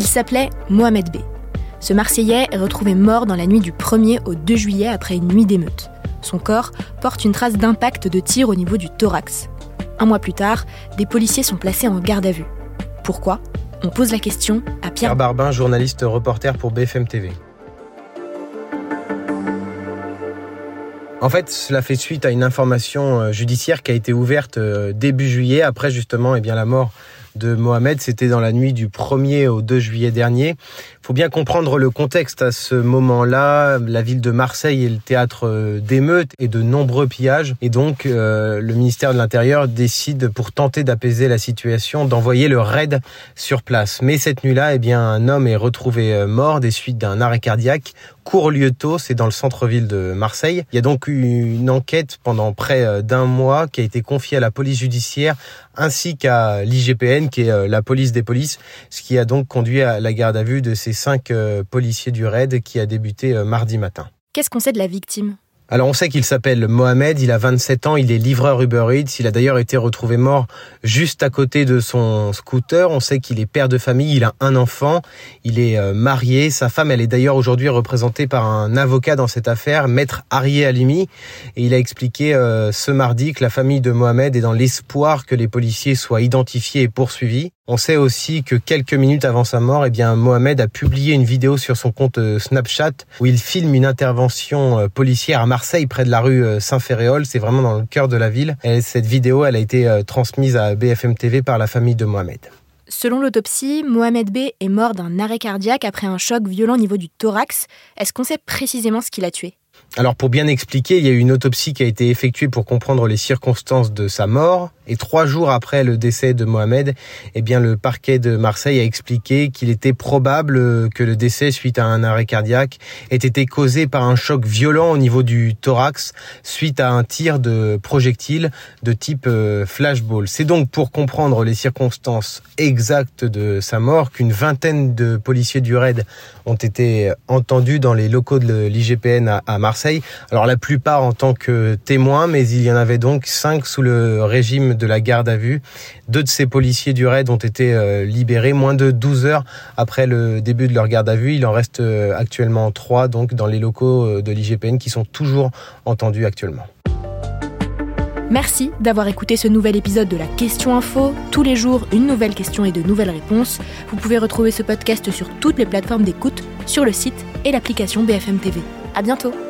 Il s'appelait Mohamed B. Ce Marseillais est retrouvé mort dans la nuit du 1er au 2 juillet après une nuit d'émeute. Son corps porte une trace d'impact de tir au niveau du thorax. Un mois plus tard, des policiers sont placés en garde à vue. Pourquoi? On pose la question à Pierre, Pierre Barbin, journaliste reporter pour BFM TV. En fait, cela fait suite à une information euh, judiciaire qui a été ouverte euh, début juillet, après justement eh bien, la mort de Mohamed. C'était dans la nuit du 1er au 2 juillet dernier. Il faut bien comprendre le contexte à ce moment-là. La ville de Marseille est le théâtre euh, d'émeutes et de nombreux pillages. Et donc, euh, le ministère de l'Intérieur décide, pour tenter d'apaiser la situation, d'envoyer le raid sur place. Mais cette nuit-là, eh bien, un homme est retrouvé euh, mort des suites d'un arrêt cardiaque. Courlieto, c'est dans le centre-ville de Marseille. Il y a donc eu une enquête pendant près d'un mois qui a été confiée à la police judiciaire ainsi qu'à l'IGPN, qui est la police des polices, ce qui a donc conduit à la garde à vue de ces cinq euh, policiers du raid qui a débuté euh, mardi matin. Qu'est-ce qu'on sait de la victime? Alors on sait qu'il s'appelle Mohamed, il a 27 ans, il est livreur Uber Eats, il a d'ailleurs été retrouvé mort juste à côté de son scooter. On sait qu'il est père de famille, il a un enfant, il est euh, marié, sa femme elle est d'ailleurs aujourd'hui représentée par un avocat dans cette affaire, maître Arié Alimi, et il a expliqué ce mardi que la famille de Mohamed est dans l'espoir que les policiers soient identifiés et poursuivis. On sait aussi que quelques minutes avant sa mort, eh bien, Mohamed a publié une vidéo sur son compte euh, Snapchat où il filme une intervention euh, policière à Marseille, près de la rue euh, Saint-Ferréol. C'est vraiment dans le cœur de la ville. Et cette vidéo, elle a été transmise à BFM TV par la famille de Mohamed. Selon l'autopsie, Mohamed B est mort d'un arrêt cardiaque après un choc violent au niveau du thorax. Est-ce qu'on sait précisément ce qui l'a tué? Alors pour bien expliquer, il y a eu une autopsie qui a été effectuée pour comprendre les circonstances de sa mort. Et trois jours après le décès de Mohamed, eh bien le parquet de Marseille a expliqué qu'il était probable que le décès suite à un arrêt cardiaque ait été causé par un choc violent au niveau du thorax suite à un tir de projectile de type euh, flashball. C'est donc pour comprendre les circonstances exactes de sa mort qu'une vingtaine de policiers du RAID ont été entendus dans les locaux de l'IGPN à Marseille. Alors la plupart en tant que témoins, mais il y en avait donc cinq sous le régime de la garde à vue. Deux de ces policiers du raid ont été euh, libérés moins de 12 heures après le début de leur garde à vue. Il en reste euh, actuellement trois donc dans les locaux euh, de l'IGPN qui sont toujours entendus actuellement. Merci d'avoir écouté ce nouvel épisode de la Question Info. Tous les jours, une nouvelle question et de nouvelles réponses. Vous pouvez retrouver ce podcast sur toutes les plateformes d'écoute, sur le site et l'application BFM TV. À bientôt!